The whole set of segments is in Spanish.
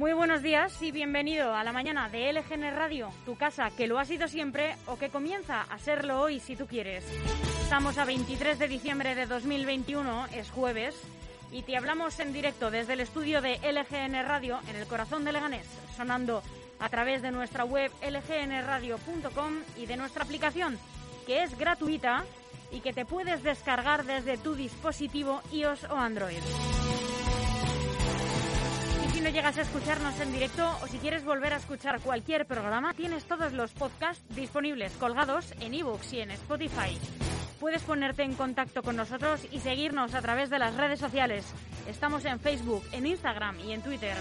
Muy buenos días y bienvenido a la mañana de LGN Radio, tu casa que lo ha sido siempre o que comienza a serlo hoy si tú quieres. Estamos a 23 de diciembre de 2021, es jueves, y te hablamos en directo desde el estudio de LGN Radio en el corazón de Leganés, sonando a través de nuestra web lgnradio.com y de nuestra aplicación, que es gratuita y que te puedes descargar desde tu dispositivo iOS o Android si no llegas a escucharnos en directo o si quieres volver a escuchar cualquier programa, tienes todos los podcasts disponibles colgados en ebooks y en Spotify. Puedes ponerte en contacto con nosotros y seguirnos a través de las redes sociales. Estamos en Facebook, en Instagram y en Twitter.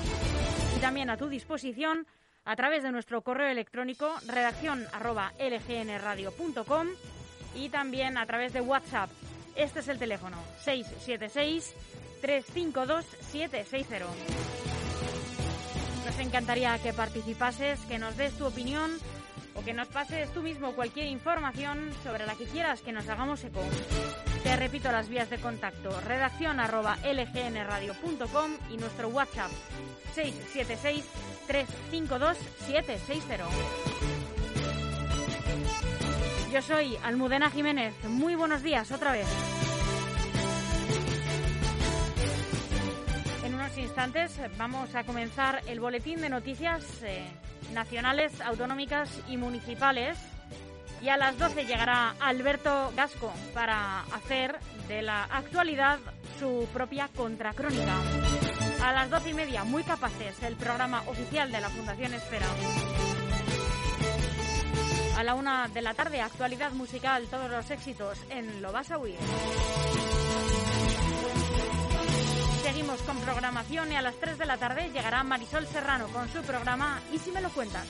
Y también a tu disposición a través de nuestro correo electrónico redacción y también a través de WhatsApp. Este es el teléfono 676 352 760. Encantaría que participases, que nos des tu opinión o que nos pases tú mismo cualquier información sobre la que quieras que nos hagamos eco. Te repito las vías de contacto, redacción arroba lgnradio.com y nuestro WhatsApp 676 352 760. Yo soy Almudena Jiménez. Muy buenos días otra vez. Instantes vamos a comenzar el boletín de noticias eh, nacionales, autonómicas y municipales. Y a las 12 llegará Alberto Gasco para hacer de la actualidad su propia contracrónica. A las 12 y media, muy capaces, el programa oficial de la Fundación Esfera. A la una de la tarde, actualidad musical, todos los éxitos en Lo vas a oír. Seguimos con programación y a las 3 de la tarde llegará Marisol Serrano con su programa Y si me lo cuentas.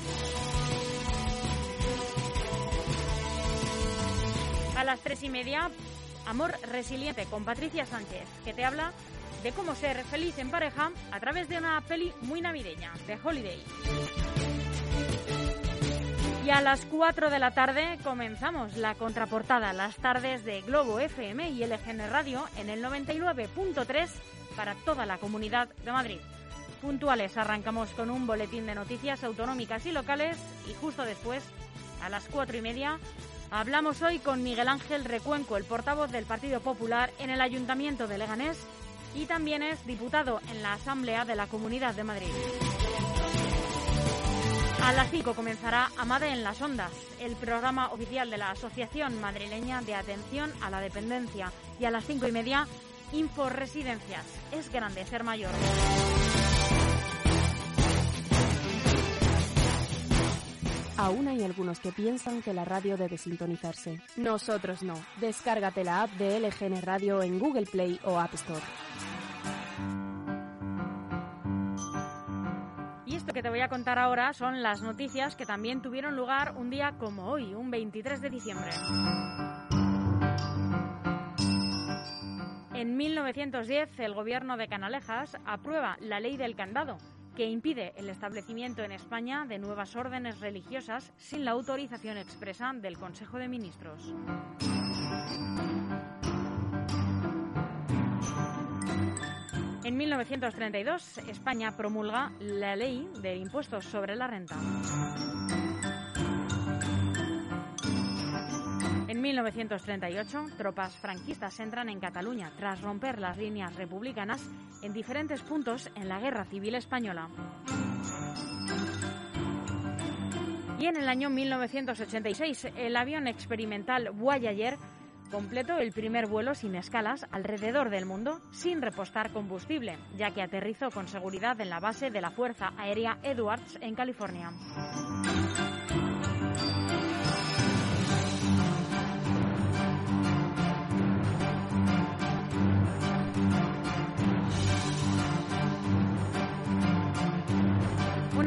A las 3 y media, Amor Resiliente con Patricia Sánchez, que te habla de cómo ser feliz en pareja a través de una peli muy navideña, de Holiday. Y a las 4 de la tarde comenzamos la contraportada, las tardes de Globo FM y LGN Radio en el 99.3 para toda la comunidad de Madrid. Puntuales, arrancamos con un boletín de noticias autonómicas y locales y justo después, a las cuatro y media, hablamos hoy con Miguel Ángel Recuenco, el portavoz del Partido Popular en el Ayuntamiento de Leganés y también es diputado en la Asamblea de la Comunidad de Madrid. A las 5 comenzará Amade en las Ondas, el programa oficial de la Asociación Madrileña de Atención a la Dependencia. Y a las cinco y media Info Residencias. Es grande ser mayor. Aún hay algunos que piensan que la radio debe sintonizarse. Nosotros no. Descárgate la app de LGN Radio en Google Play o App Store. Y esto que te voy a contar ahora son las noticias que también tuvieron lugar un día como hoy, un 23 de diciembre. En 1910, el gobierno de Canalejas aprueba la ley del candado, que impide el establecimiento en España de nuevas órdenes religiosas sin la autorización expresa del Consejo de Ministros. En 1932, España promulga la ley de impuestos sobre la renta. 1938, tropas franquistas entran en Cataluña tras romper las líneas republicanas en diferentes puntos en la Guerra Civil Española. Y en el año 1986, el avión experimental Voyager completó el primer vuelo sin escalas alrededor del mundo sin repostar combustible, ya que aterrizó con seguridad en la base de la Fuerza Aérea Edwards en California.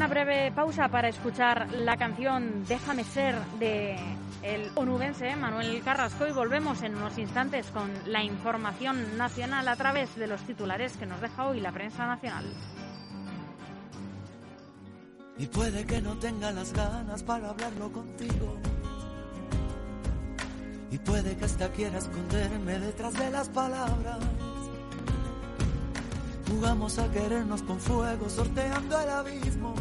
Una breve pausa para escuchar la canción Déjame ser de el onubense Manuel Carrasco y volvemos en unos instantes con la información nacional a través de los titulares que nos deja hoy la prensa nacional. Y puede que no tenga las ganas para hablarlo contigo. Y puede que hasta quiera esconderme detrás de las palabras Jugamos a querernos con fuego, sorteando el abismo.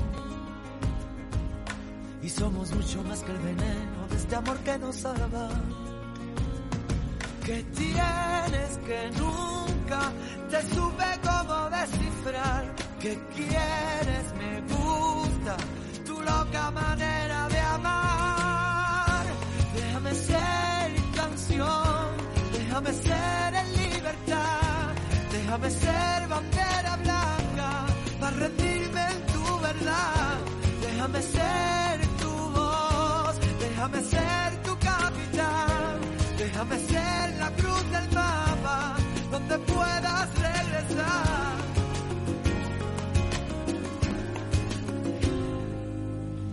Y somos mucho más que el veneno de este amor que nos salva. Que tienes que nunca te supe cómo descifrar. Que quieres, me gusta tu loca manera de amar. Déjame ser canción, déjame ser déjame ser bandera blanca para rendirme en tu verdad. Déjame ser tu voz, déjame ser tu capitán, déjame ser la cruz del mapa donde puedas regresar.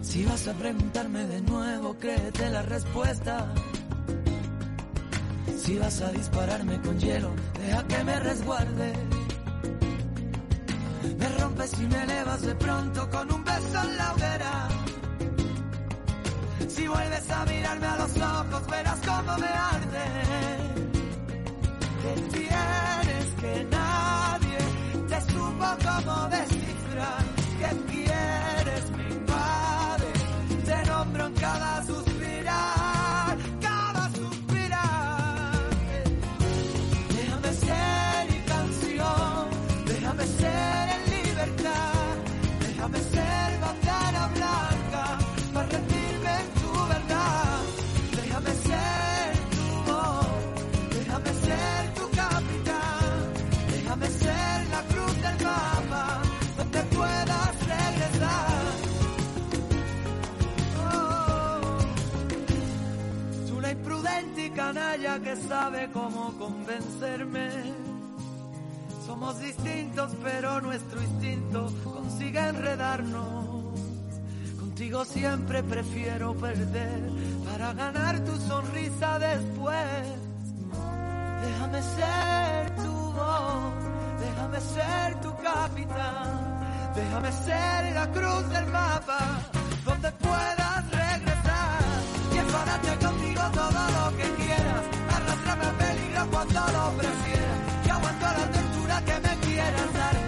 Si vas a preguntarme de nuevo, créete la respuesta. Si vas a dispararme con hielo, deja que me resguarde. Me rompes y me elevas de pronto con un beso en la hoguera. Si vuelves a mirarme a los ojos, verás cómo me arde. Que tienes que nadie te supo cómo descifrar. Somos distintos, pero nuestro instinto consigue enredarnos. Contigo siempre prefiero perder para ganar tu sonrisa después. Déjame ser tu voz, déjame ser tu capitán, déjame ser la cruz del mapa donde puedas regresar y enfadarte conmigo todo lo que quieras, arrastrame a peligro cuando lo prefieras, que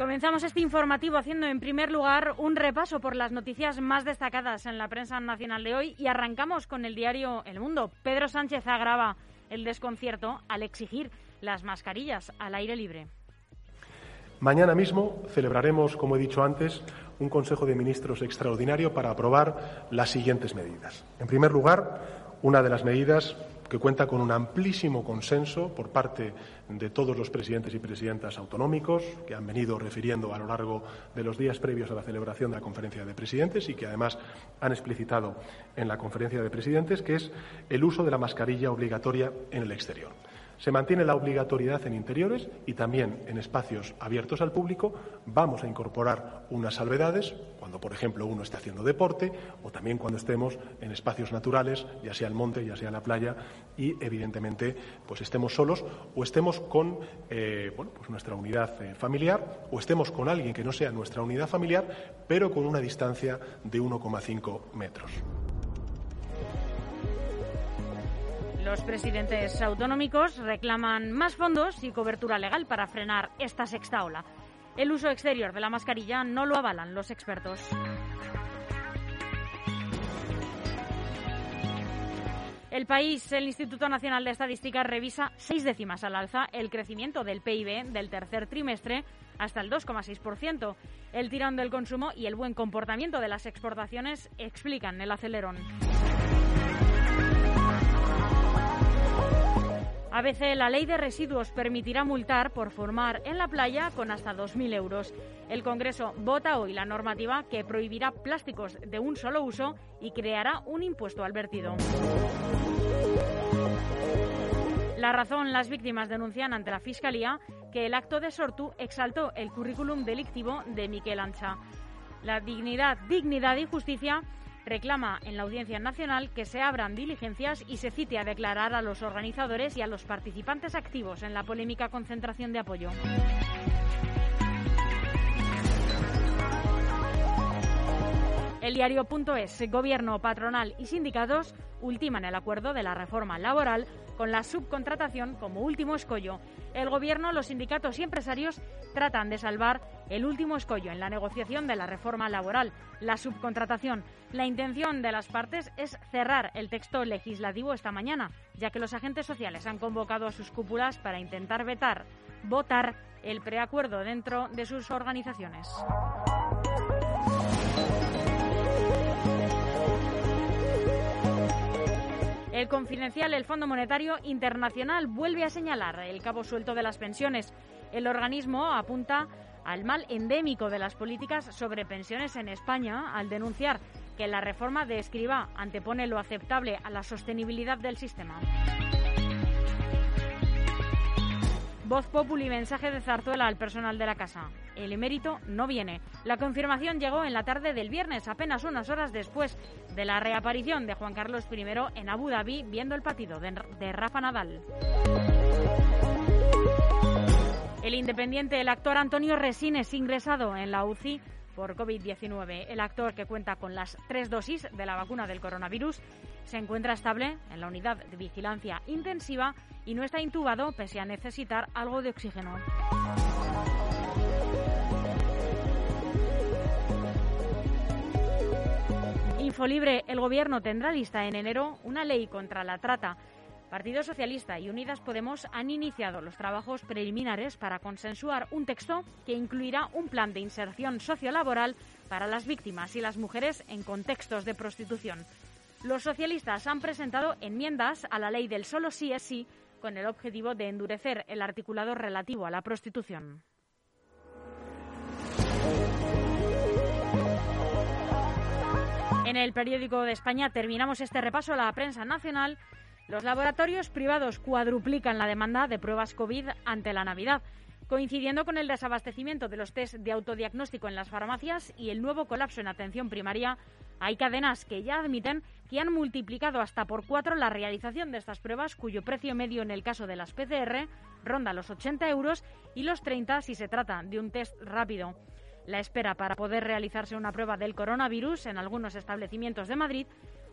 Comenzamos este informativo haciendo en primer lugar un repaso por las noticias más destacadas en la prensa nacional de hoy y arrancamos con el diario El Mundo. Pedro Sánchez agrava el desconcierto al exigir las mascarillas al aire libre. Mañana mismo celebraremos, como he dicho antes, un Consejo de Ministros extraordinario para aprobar las siguientes medidas. En primer lugar, una de las medidas que cuenta con un amplísimo consenso por parte de todos los presidentes y presidentas autonómicos que han venido refiriendo a lo largo de los días previos a la celebración de la conferencia de presidentes y que además han explicitado en la conferencia de presidentes, que es el uso de la mascarilla obligatoria en el exterior. Se mantiene la obligatoriedad en interiores y también en espacios abiertos al público. Vamos a incorporar unas salvedades cuando, por ejemplo, uno esté haciendo deporte o también cuando estemos en espacios naturales, ya sea el monte, ya sea la playa y, evidentemente, pues estemos solos o estemos con eh, bueno, pues nuestra unidad eh, familiar o estemos con alguien que no sea nuestra unidad familiar, pero con una distancia de 1,5 metros. Los presidentes autonómicos reclaman más fondos y cobertura legal para frenar esta sexta ola. El uso exterior de la mascarilla no lo avalan los expertos. El país, el Instituto Nacional de Estadística, revisa seis décimas al alza el crecimiento del PIB del tercer trimestre hasta el 2,6%. El tirón del consumo y el buen comportamiento de las exportaciones explican el acelerón. A veces la ley de residuos permitirá multar por formar en la playa con hasta 2.000 euros. El Congreso vota hoy la normativa que prohibirá plásticos de un solo uso y creará un impuesto al vertido. La razón, las víctimas denuncian ante la Fiscalía que el acto de Sortu exaltó el currículum delictivo de Miquel Ancha. La dignidad, dignidad y justicia reclama en la Audiencia Nacional que se abran diligencias y se cite a declarar a los organizadores y a los participantes activos en la polémica concentración de apoyo. El diario.es, Gobierno, patronal y sindicatos ultiman el acuerdo de la reforma laboral con la subcontratación como último escollo. El Gobierno, los sindicatos y empresarios tratan de salvar el último escollo en la negociación de la reforma laboral, la subcontratación. La intención de las partes es cerrar el texto legislativo esta mañana, ya que los agentes sociales han convocado a sus cúpulas para intentar vetar, votar el preacuerdo dentro de sus organizaciones. El confidencial, el Fondo Monetario Internacional, vuelve a señalar el cabo suelto de las pensiones. El organismo apunta al mal endémico de las políticas sobre pensiones en España al denunciar que la reforma de Escriba antepone lo aceptable a la sostenibilidad del sistema. Voz Populi, mensaje de Zarzuela al personal de la casa. El emérito no viene. La confirmación llegó en la tarde del viernes, apenas unas horas después de la reaparición de Juan Carlos I en Abu Dhabi viendo el partido de, Rafa Nadal. El independiente, el actor Antonio Resines, ingresado en la UCI por COVID-19. El actor, que cuenta con las tres dosis de la vacuna del coronavirus, se encuentra estable en la unidad de vigilancia intensiva y no está intubado pese a necesitar algo de oxígeno. Infolibre, el Gobierno tendrá lista en enero una ley contra la trata. Partido Socialista y Unidas Podemos han iniciado los trabajos preliminares para consensuar un texto que incluirá un plan de inserción sociolaboral para las víctimas y las mujeres en contextos de prostitución. Los socialistas han presentado enmiendas a la ley del solo sí es sí con el objetivo de endurecer el articulado relativo a la prostitución. En el periódico de España terminamos este repaso a la prensa nacional. Los laboratorios privados cuadruplican la demanda de pruebas COVID ante la Navidad coincidiendo con el desabastecimiento de los test de autodiagnóstico en las farmacias y el nuevo colapso en atención primaria, hay cadenas que ya admiten que han multiplicado hasta por cuatro la realización de estas pruebas, cuyo precio medio en el caso de las PCR ronda los 80 euros y los 30 si se trata de un test rápido. La espera para poder realizarse una prueba del coronavirus en algunos establecimientos de Madrid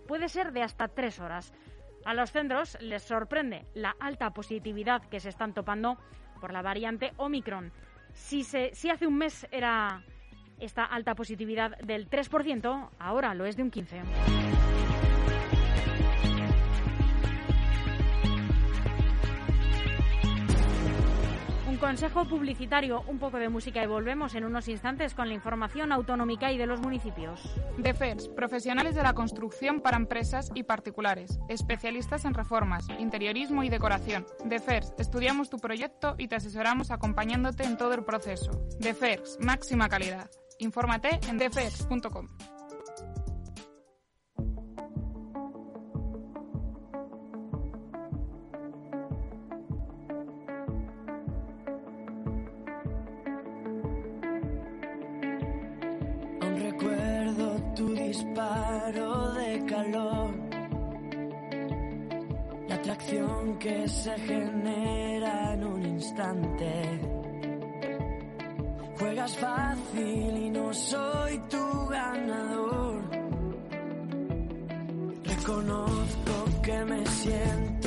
puede ser de hasta tres horas. A los centros les sorprende la alta positividad que se están topando por la variante Omicron. Si, se, si hace un mes era esta alta positividad del 3%, ahora lo es de un 15%. Consejo publicitario, un poco de música y volvemos en unos instantes con la información autonómica y de los municipios. DEFERS, profesionales de la construcción para empresas y particulares, especialistas en reformas, interiorismo y decoración. DEFERS, estudiamos tu proyecto y te asesoramos acompañándote en todo el proceso. DEFERS, máxima calidad. Infórmate en defers.com. que se genera en un instante. Juegas fácil y no soy tu ganador. Reconozco que me siento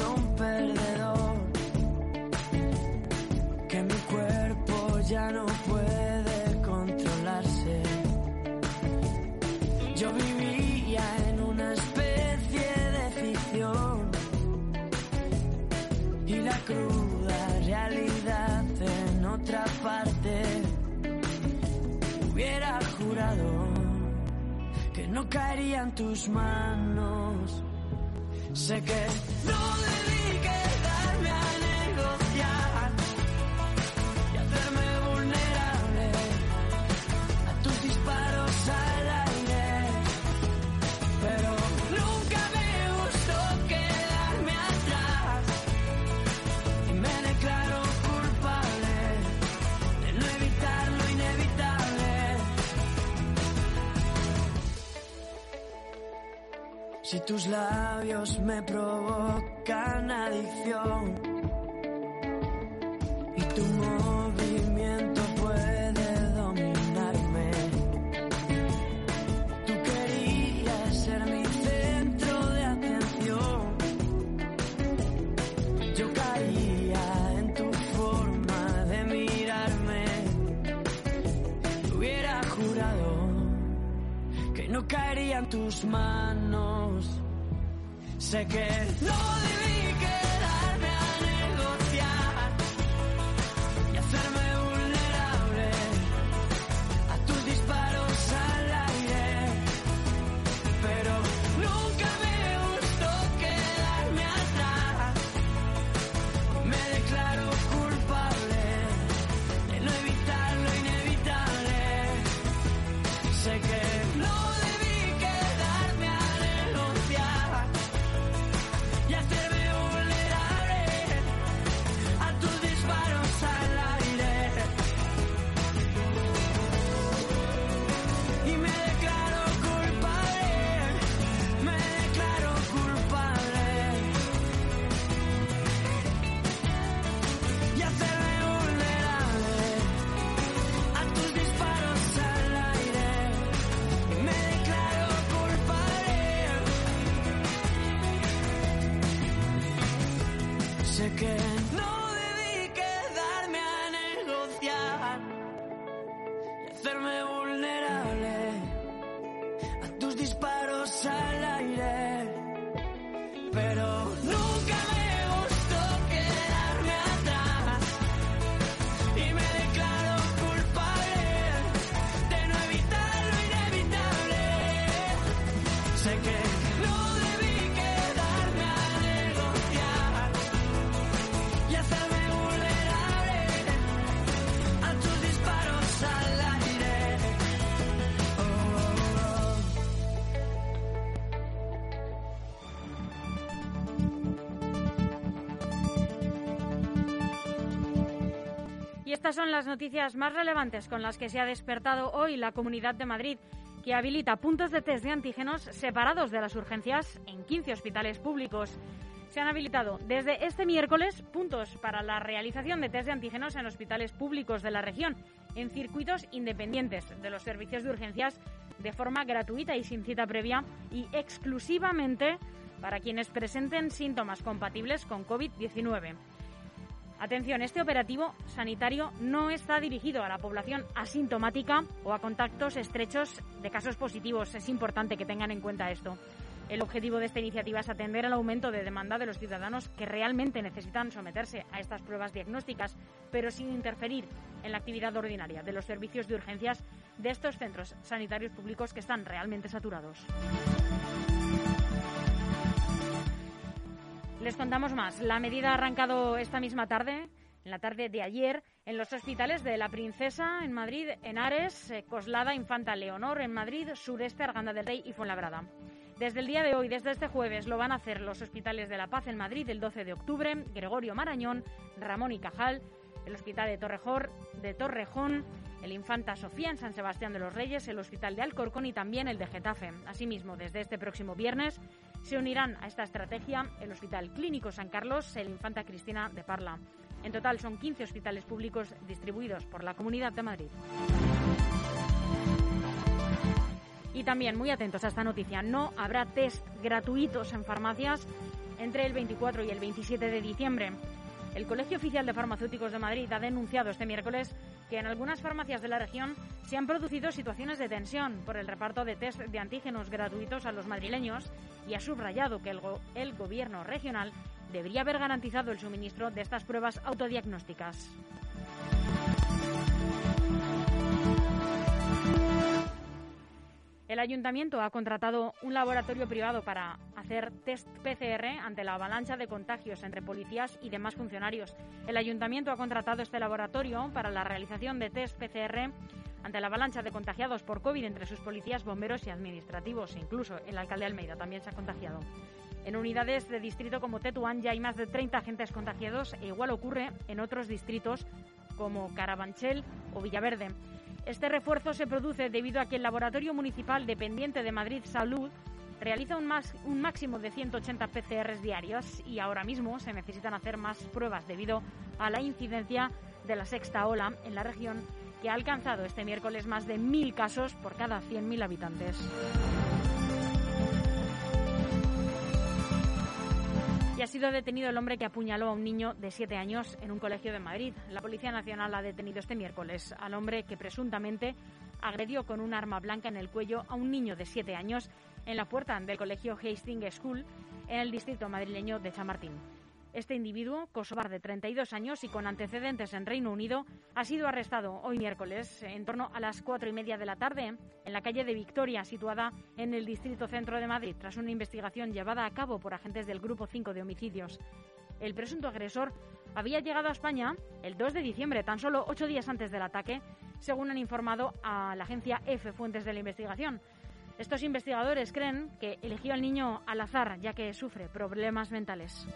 no caería en tus manos. Sé que no Si tus labios me provocan adicción y tu movimiento puede dominarme, tú querías ser mi centro de atención. Yo caía en tu forma de mirarme, hubiera jurado que no caería en tus manos. Sé que no debí estas son las noticias más relevantes con las que se ha despertado hoy la Comunidad de Madrid, que habilita puntos de test de antígenos separados de las urgencias en 15 hospitales públicos. Se han habilitado desde este miércoles puntos para la realización de test de antígenos en hospitales públicos de la región, en circuitos independientes de los servicios de urgencias, de forma gratuita y sin cita previa, y exclusivamente para quienes presenten síntomas compatibles con COVID-19. Atención, este operativo sanitario no está dirigido a la población asintomática o a contactos estrechos de casos positivos. Es importante que tengan en cuenta esto. El objetivo de esta iniciativa es atender al aumento de demanda de los ciudadanos que realmente necesitan someterse a estas pruebas diagnósticas, pero sin interferir en la actividad ordinaria de los servicios de urgencias de estos centros sanitarios públicos que están realmente saturados. Les contamos más. La medida ha arrancado esta misma tarde, en la tarde de ayer, en los hospitales de La Princesa en Madrid, en Ares, eh, Coslada, Infanta Leonor en Madrid, Sureste, Arganda del Rey y Fuenlabrada. Desde el día de hoy, desde este jueves, lo van a hacer los hospitales de La Paz en Madrid el 12 de octubre, Gregorio Marañón, Ramón y Cajal, el Hospital de, de Torrejón, el Infanta Sofía en San Sebastián de los Reyes, el Hospital de Alcorcón y también el de Getafe. Asimismo, desde este próximo viernes se unirán a esta estrategia el Hospital Clínico San Carlos, el Infanta Cristina de Parla. En total son 15 hospitales públicos distribuidos por la Comunidad de Madrid. Y también muy atentos a esta noticia, no habrá test gratuitos en farmacias entre el 24 y el 27 de diciembre. El Colegio Oficial de Farmacéuticos de Madrid ha denunciado este miércoles que en algunas farmacias de la región se han producido situaciones de tensión por el reparto de test de antígenos gratuitos a los madrileños y ha subrayado que el, Gobierno regional debería haber garantizado el suministro de estas pruebas autodiagnósticas. El ayuntamiento ha contratado un laboratorio privado para hacer test PCR ante la avalancha de contagios entre policías y demás funcionarios. El ayuntamiento ha contratado este laboratorio para la realización de test PCR ante la avalancha de contagiados por COVID entre sus policías, bomberos y administrativos. Incluso el alcalde Almeida también se ha contagiado. En unidades de distrito como Tetuán ya hay más de 30 agentes contagiados e igual ocurre en otros distritos como Carabanchel o Villaverde. Este refuerzo se produce debido a que el Laboratorio Municipal dependiente de Madrid Salud realiza un, un máximo de 180 PCRs diarios y ahora mismo se necesitan hacer más pruebas debido a la incidencia de la sexta ola en la región que ha alcanzado este miércoles más de mil casos por cada 100.000 habitantes. Y ha sido detenido el hombre que apuñaló a un niño de siete años en un colegio de Madrid. La Policía Nacional ha detenido este miércoles al hombre que presuntamente agredió con un arma blanca en el cuello a un niño de siete años en la puerta del colegio Hastings School en el distrito madrileño de Chamartín. Este individuo, kosovar de 32 años y con antecedentes en Reino Unido, ha sido arrestado hoy miércoles en torno a las cuatro y media de la tarde en la calle de Victoria, situada en el distrito centro de Madrid, tras una investigación llevada a cabo por agentes del Grupo 5 de Homicidios. El presunto agresor había llegado a España el 2 de diciembre, tan solo ocho días antes del ataque, según han informado a la agencia F fuentes de la investigación. Estos investigadores creen que eligió al niño al azar, ya que sufre problemas mentales.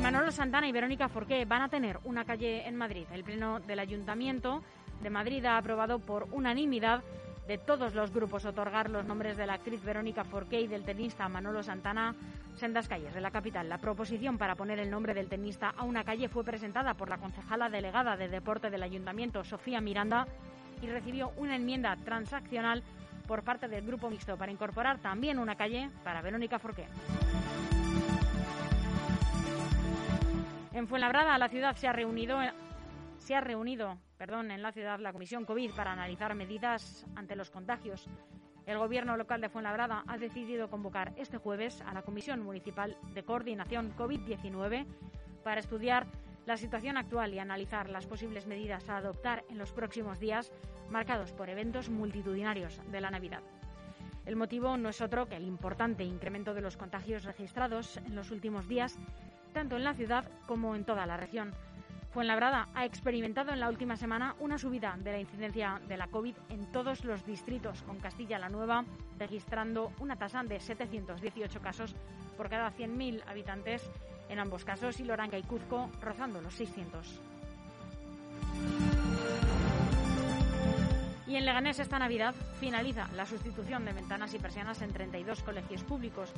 Manolo Santana y Verónica Forqué van a tener una calle en Madrid. El Pleno del Ayuntamiento de Madrid ha aprobado por unanimidad de todos los grupos otorgar los nombres de la actriz Verónica Forqué y del tenista Manolo Santana en las calles de la capital. La proposición para poner el nombre del tenista a una calle fue presentada por la concejala delegada de deporte del Ayuntamiento, Sofía Miranda, y recibió una enmienda transaccional por parte del Grupo Mixto para incorporar también una calle para Verónica Forqué. En Fuenlabrada, la ciudad se ha reunido, se ha reunido perdón, en la ciudad la Comisión COVID para analizar medidas ante los contagios. El Gobierno local de Fuenlabrada ha decidido convocar este jueves a la Comisión Municipal de Coordinación COVID-19 para estudiar la situación actual y analizar las posibles medidas a adoptar en los próximos días marcados por eventos multitudinarios de la Navidad. El motivo no es otro que el importante incremento de los contagios registrados en los últimos días tanto en la ciudad como en toda la región. Fuenlabrada ha experimentado en la última semana una subida de la incidencia de la COVID en todos los distritos, con Castilla-La Nueva registrando una tasa de 718 casos por cada 100.000 habitantes en ambos casos y Loranca y Cuzco rozando los 600. Y en Leganés esta Navidad finaliza la sustitución de ventanas y persianas en 32 colegios públicos.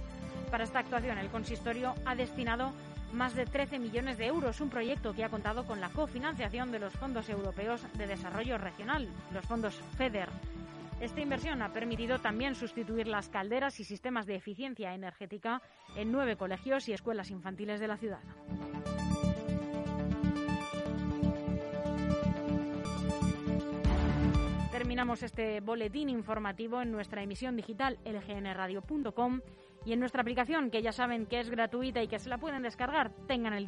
Para esta actuación el consistorio ha destinado más de 13 millones de euros, un proyecto que ha contado con la cofinanciación de los fondos europeos de desarrollo regional, los fondos FEDER. Esta inversión ha permitido también sustituir las calderas y sistemas de eficiencia energética en nueve colegios y escuelas infantiles de la ciudad. Terminamos este boletín informativo en nuestra emisión digital lgnradio.com y en nuestra aplicación, que ya saben que es gratuita y que se la pueden descargar, tengan el